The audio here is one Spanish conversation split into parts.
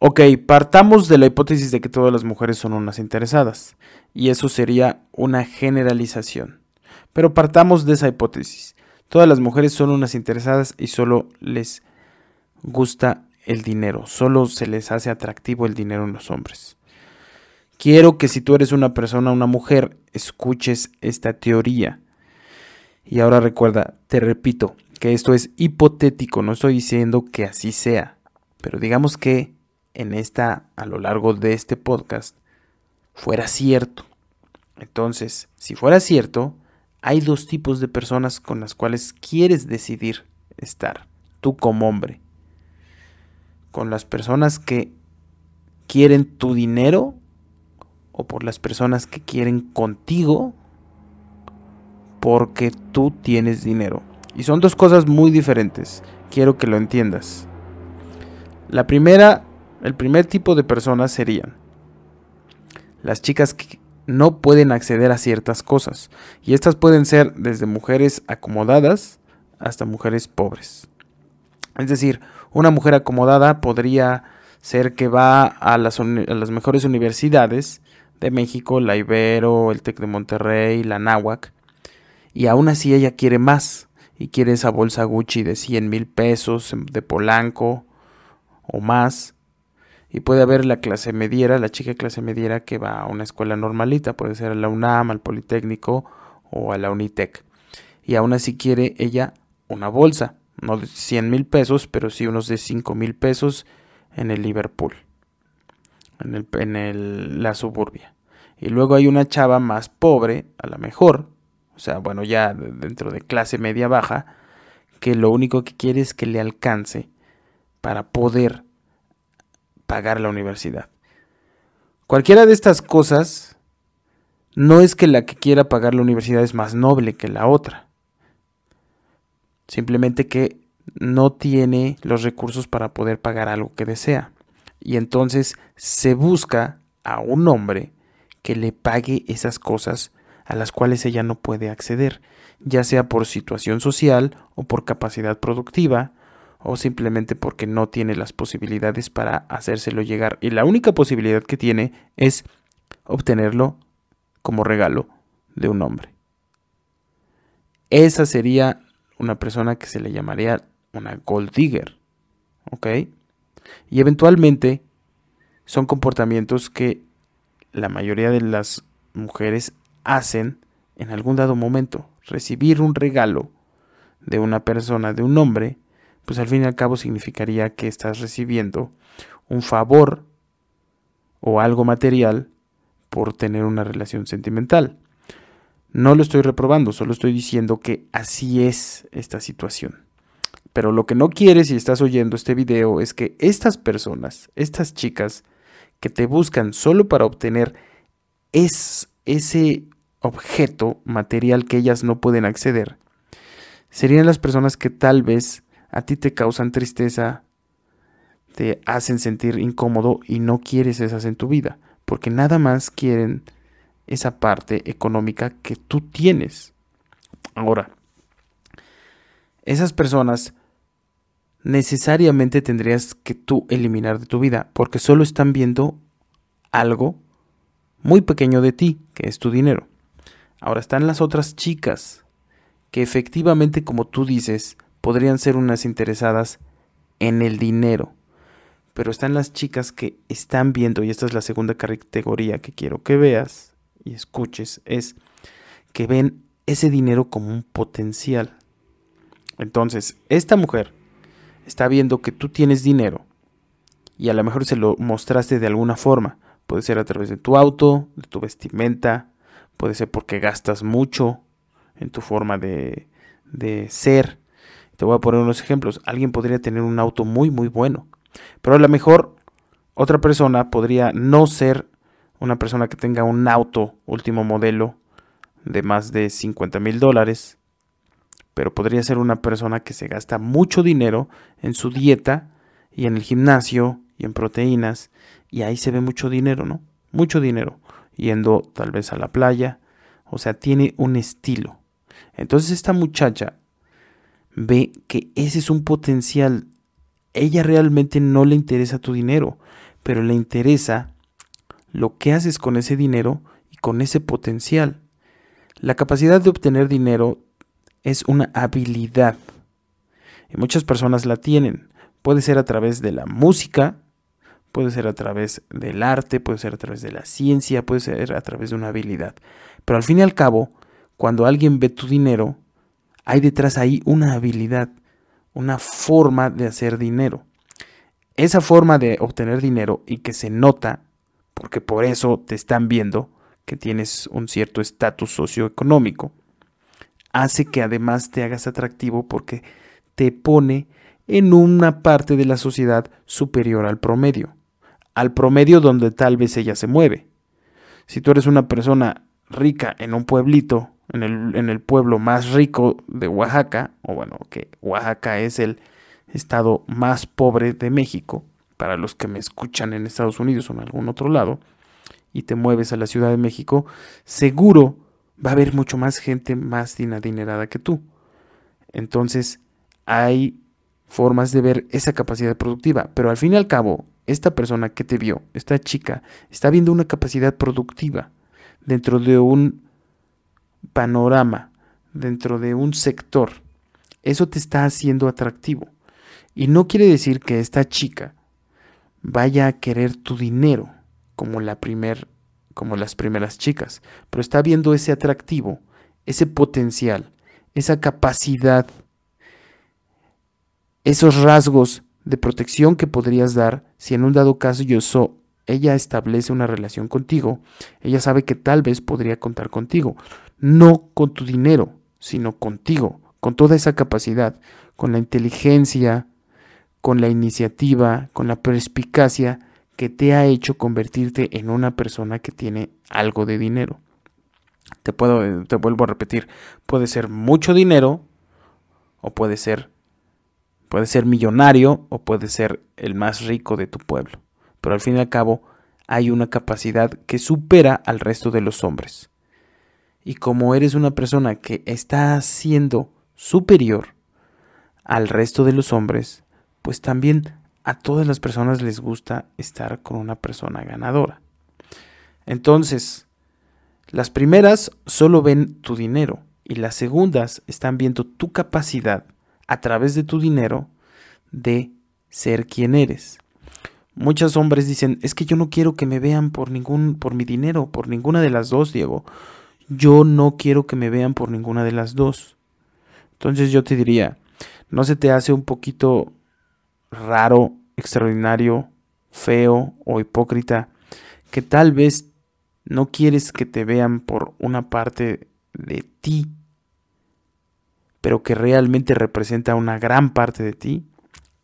Ok, partamos de la hipótesis de que todas las mujeres son unas interesadas, y eso sería una generalización. Pero partamos de esa hipótesis. Todas las mujeres son unas interesadas y solo les gusta el dinero, solo se les hace atractivo el dinero en los hombres. Quiero que si tú eres una persona, una mujer, escuches esta teoría. Y ahora recuerda, te repito, que esto es hipotético, no estoy diciendo que así sea, pero digamos que en esta, a lo largo de este podcast, fuera cierto. Entonces, si fuera cierto, hay dos tipos de personas con las cuales quieres decidir estar, tú como hombre. Con las personas que quieren tu dinero o por las personas que quieren contigo porque tú tienes dinero. Y son dos cosas muy diferentes. Quiero que lo entiendas. La primera el primer tipo de personas serían las chicas que no pueden acceder a ciertas cosas. Y estas pueden ser desde mujeres acomodadas hasta mujeres pobres. Es decir, una mujer acomodada podría ser que va a las, mejores universidades de México, la Ibero, el TEC de Monterrey, la Náhuac, y aún así ella quiere más, y quiere esa bolsa Gucci de 100 mil pesos de Polanco o más, y puede haber la clase mediera, la chica clase mediera que va a una escuela normalita, puede ser a la UNAM, al Politécnico o a la Unitec. Y aún así quiere ella una bolsa, no de 100 mil pesos, pero sí unos de 5 mil pesos en el Liverpool, en, el, en el, la suburbia. Y luego hay una chava más pobre, a la mejor, o sea, bueno, ya dentro de clase media baja, que lo único que quiere es que le alcance para poder pagar la universidad. Cualquiera de estas cosas no es que la que quiera pagar la universidad es más noble que la otra. Simplemente que no tiene los recursos para poder pagar algo que desea. Y entonces se busca a un hombre que le pague esas cosas a las cuales ella no puede acceder, ya sea por situación social o por capacidad productiva o simplemente porque no tiene las posibilidades para hacérselo llegar. Y la única posibilidad que tiene es obtenerlo como regalo de un hombre. Esa sería una persona que se le llamaría una gold digger. ¿Ok? Y eventualmente son comportamientos que la mayoría de las mujeres hacen en algún dado momento. Recibir un regalo de una persona, de un hombre, pues al fin y al cabo significaría que estás recibiendo un favor o algo material por tener una relación sentimental. No lo estoy reprobando, solo estoy diciendo que así es esta situación. Pero lo que no quieres si estás oyendo este video es que estas personas, estas chicas que te buscan solo para obtener es, ese objeto material que ellas no pueden acceder, serían las personas que tal vez a ti te causan tristeza, te hacen sentir incómodo y no quieres esas en tu vida, porque nada más quieren esa parte económica que tú tienes. Ahora, esas personas necesariamente tendrías que tú eliminar de tu vida, porque solo están viendo algo muy pequeño de ti, que es tu dinero. Ahora están las otras chicas, que efectivamente, como tú dices, podrían ser unas interesadas en el dinero. Pero están las chicas que están viendo, y esta es la segunda categoría que quiero que veas y escuches, es que ven ese dinero como un potencial. Entonces, esta mujer está viendo que tú tienes dinero y a lo mejor se lo mostraste de alguna forma. Puede ser a través de tu auto, de tu vestimenta, puede ser porque gastas mucho en tu forma de, de ser, te voy a poner unos ejemplos. Alguien podría tener un auto muy, muy bueno, pero a lo mejor otra persona podría no ser una persona que tenga un auto último modelo de más de 50 mil dólares, pero podría ser una persona que se gasta mucho dinero en su dieta y en el gimnasio y en proteínas, y ahí se ve mucho dinero, ¿no? Mucho dinero, yendo tal vez a la playa, o sea, tiene un estilo. Entonces esta muchacha ve que ese es un potencial. Ella realmente no le interesa tu dinero, pero le interesa lo que haces con ese dinero y con ese potencial. La capacidad de obtener dinero es una habilidad y muchas personas la tienen. Puede ser a través de la música, puede ser a través del arte, puede ser a través de la ciencia, puede ser a través de una habilidad. Pero al fin y al cabo, cuando alguien ve tu dinero, hay detrás ahí una habilidad, una forma de hacer dinero. Esa forma de obtener dinero y que se nota, porque por eso te están viendo que tienes un cierto estatus socioeconómico, hace que además te hagas atractivo porque te pone en una parte de la sociedad superior al promedio, al promedio donde tal vez ella se mueve. Si tú eres una persona rica en un pueblito, en el, en el pueblo más rico de Oaxaca, o bueno, que Oaxaca es el estado más pobre de México, para los que me escuchan en Estados Unidos o en algún otro lado, y te mueves a la Ciudad de México, seguro va a haber mucho más gente más adinerada que tú. Entonces, hay formas de ver esa capacidad productiva, pero al fin y al cabo, esta persona que te vio, esta chica, está viendo una capacidad productiva dentro de un panorama, dentro de un sector. Eso te está haciendo atractivo. Y no quiere decir que esta chica vaya a querer tu dinero como la primer, como las primeras chicas, pero está viendo ese atractivo, ese potencial, esa capacidad, esos rasgos de protección que podrías dar si en un dado caso yo ella establece una relación contigo, ella sabe que tal vez podría contar contigo, no con tu dinero, sino contigo, con toda esa capacidad, con la inteligencia, con la iniciativa, con la perspicacia que te ha hecho convertirte en una persona que tiene algo de dinero. Te puedo te vuelvo a repetir, puede ser mucho dinero o puede ser Puede ser millonario o puede ser el más rico de tu pueblo, pero al fin y al cabo hay una capacidad que supera al resto de los hombres. Y como eres una persona que está siendo superior al resto de los hombres, pues también a todas las personas les gusta estar con una persona ganadora. Entonces, las primeras solo ven tu dinero y las segundas están viendo tu capacidad a través de tu dinero de ser quien eres. Muchos hombres dicen, es que yo no quiero que me vean por ningún por mi dinero, por ninguna de las dos, Diego. Yo no quiero que me vean por ninguna de las dos. Entonces yo te diría, ¿no se te hace un poquito raro, extraordinario, feo o hipócrita que tal vez no quieres que te vean por una parte de ti pero que realmente representa una gran parte de ti?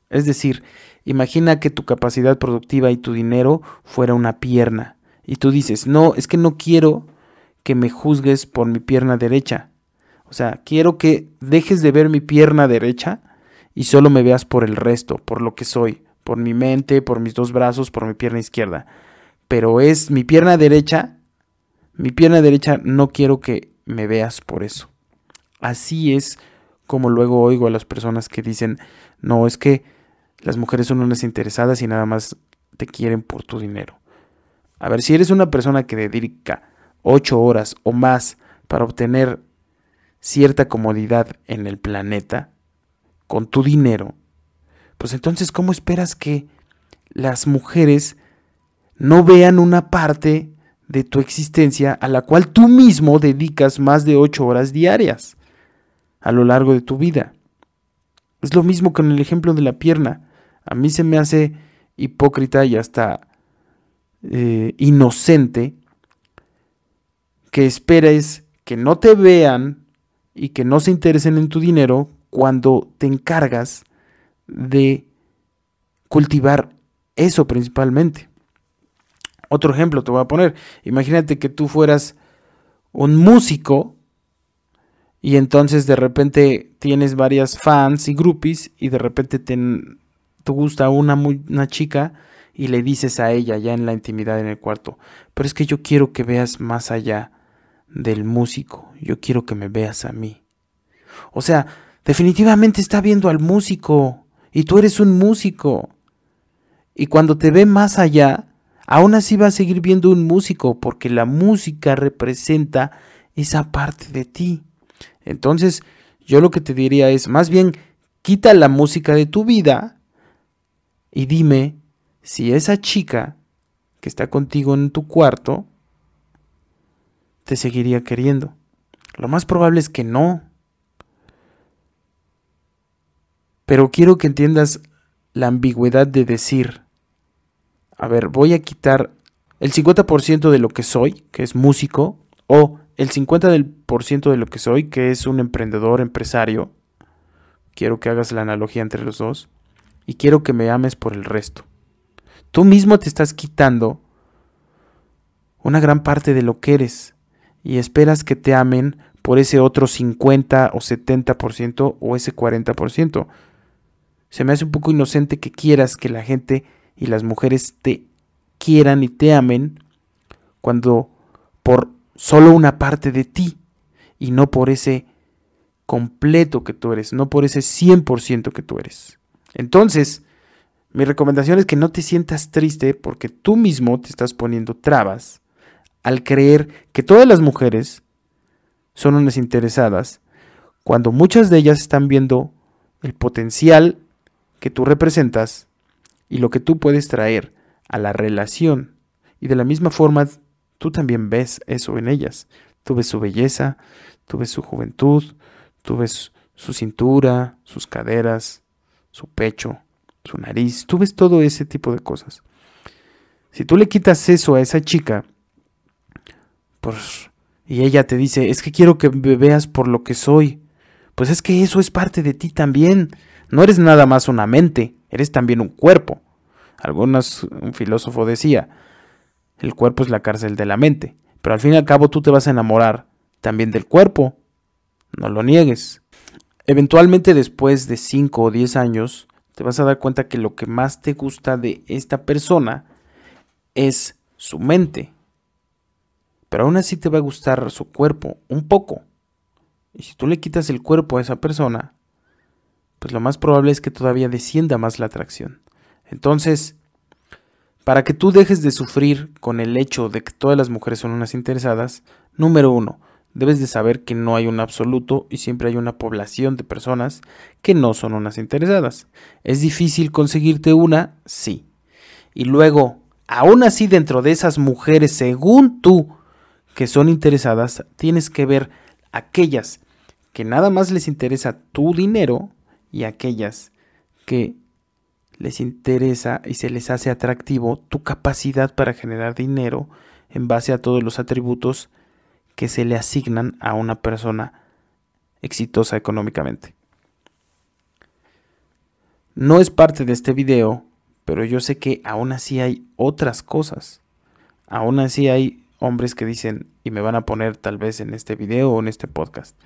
Es decir, imagina que tu capacidad productiva y tu dinero fuera una pierna, y tú dices, no, es que no quiero que me juzgues por mi pierna derecha. O sea, quiero que dejes de ver mi pierna derecha y solo me veas por el resto, por lo que soy, por mi mente, por mis dos brazos, por mi pierna izquierda. Pero es mi pierna derecha, mi pierna derecha no quiero que me veas por eso. Así es como luego oigo a las personas que dicen, no, es que las mujeres son unas interesadas y nada más te quieren por tu dinero. A ver, si eres una persona que dedica ocho horas o más para obtener cierta comodidad en el planeta con tu dinero, pues entonces, ¿cómo esperas que las mujeres no vean una parte de tu existencia a la cual tú mismo dedicas más de ocho horas diarias? a lo largo de tu vida. Es lo mismo con el ejemplo de la pierna. A mí se me hace hipócrita y hasta eh, inocente que esperes que no te vean y que no se interesen en tu dinero cuando te encargas de cultivar eso principalmente. Otro ejemplo te voy a poner. Imagínate que tú fueras un músico y entonces de repente tienes varias fans y groupies y de repente te, gusta una, una chica y le dices a ella ya en la intimidad en el cuarto, pero es que yo quiero que veas más allá del músico, yo quiero que me veas a mí. O sea, definitivamente está viendo al músico y tú eres un músico. Y cuando te ve más allá, aún así va a seguir viendo un músico porque la música representa esa parte de ti. Entonces, yo lo que te diría es, más bien, quita la música de tu vida y dime si esa chica que está contigo en tu cuarto te seguiría queriendo. Lo más probable es que no. Pero quiero que entiendas la ambigüedad de decir, a ver, voy a quitar el 50% de lo que soy, que es músico, o el 50% de lo que soy, que es un emprendedor, empresario. Quiero que hagas la analogía entre los dos. Y quiero que me ames por el resto. Tú mismo te estás quitando una gran parte de lo que eres y esperas que te amen por ese otro 50 o 70% o ese 40%. Se me hace un poco inocente que quieras que la gente y las mujeres te quieran y te amen cuando por solo una parte de ti y no por ese completo que tú eres, no por ese 100% que tú eres. Entonces, mi recomendación es que no te sientas triste porque tú mismo te estás poniendo trabas al creer que todas las mujeres son unas interesadas, cuando muchas de ellas están viendo el potencial que tú representas y lo que tú puedes traer a la relación. Y de la misma forma, tú también ves eso en ellas. Tú ves su belleza, tú ves su juventud, tú ves su cintura, sus caderas, su pecho, su nariz, tú ves todo ese tipo de cosas. Si tú le quitas eso a esa chica, pues, y ella te dice, es que quiero que me veas por lo que soy, pues es que eso es parte de ti también. No eres nada más una mente, eres también un cuerpo. Algunos, un filósofo decía, el cuerpo es la cárcel de la mente, pero al fin y al cabo tú te vas a enamorar también del cuerpo, no lo niegues. Eventualmente después de 5 o 10 años, te vas a dar cuenta que lo que más te gusta de esta persona es su mente. Pero aún así te va a gustar su cuerpo, un poco. Y si tú le quitas el cuerpo a esa persona, pues lo más probable es que todavía descienda más la atracción. Entonces, para que tú dejes de sufrir con el hecho de que todas las mujeres son unas interesadas, número uno, debes de saber que no hay un absoluto y siempre hay una población de personas que no son unas interesadas. ¿Es difícil conseguirte una? Sí. Y luego, aún así dentro de esas mujeres, según tú, que son interesadas, tienes que ver aquellas que nada más les interesa tu dinero y aquellas que les interesa y se les hace atractivo tu capacidad para generar dinero en base a todos los atributos que se le asignan a una persona exitosa económicamente. No es parte de este video, pero yo sé que aún así hay otras cosas. Aún así hay hombres que dicen, y me van a poner tal vez en este video o en este podcast.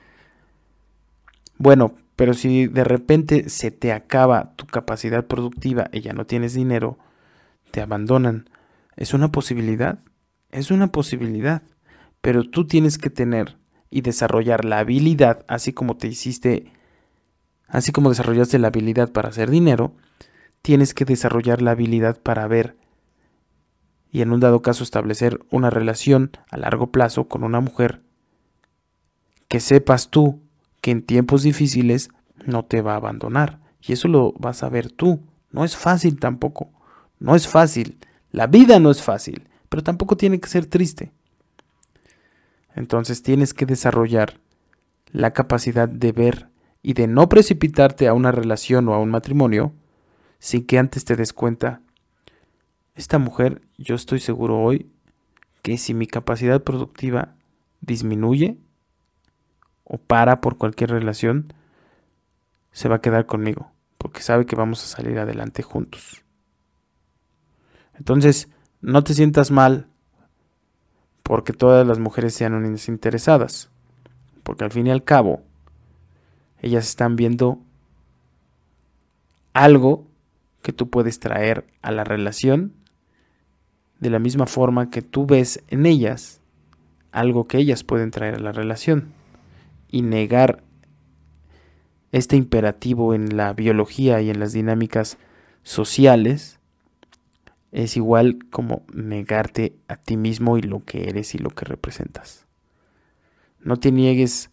Bueno, pero si de repente se te acaba tu capacidad productiva y ya no tienes dinero, te abandonan. ¿Es una posibilidad? Es una posibilidad pero tú tienes que tener y desarrollar la habilidad, así como te hiciste, así como desarrollaste la habilidad para hacer dinero, tienes que desarrollar la habilidad para ver y en un dado caso establecer una relación a largo plazo con una mujer que sepas tú que en tiempos difíciles no te va a abandonar. Y eso lo vas a ver tú. No es fácil tampoco. No es fácil. La vida no es fácil, pero tampoco tiene que ser triste. Entonces tienes que desarrollar la capacidad de ver y de no precipitarte a una relación o a un matrimonio sin que antes te des cuenta, esta mujer, yo estoy seguro hoy que si mi capacidad productiva disminuye o para por cualquier relación, se va a quedar conmigo, porque sabe que vamos a salir adelante juntos. Entonces, no te sientas mal porque todas las mujeres sean unas interesadas. Porque al fin y al cabo, ellas están viendo algo que tú puedes traer a la relación de la misma forma que tú ves en ellas algo que ellas pueden traer a la relación. Y negar este imperativo en la biología y en las dinámicas sociales es igual como negarte a ti mismo y lo que eres y lo que representas. No te niegues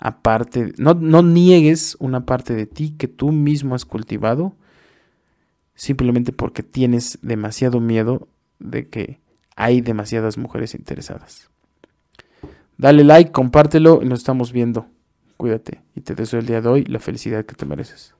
aparte, no, no niegues una parte de ti que tú mismo has cultivado simplemente porque tienes demasiado miedo de que hay demasiadas mujeres interesadas. Dale like, compártelo y nos estamos viendo. Cuídate y te deseo el día de hoy la felicidad que te mereces.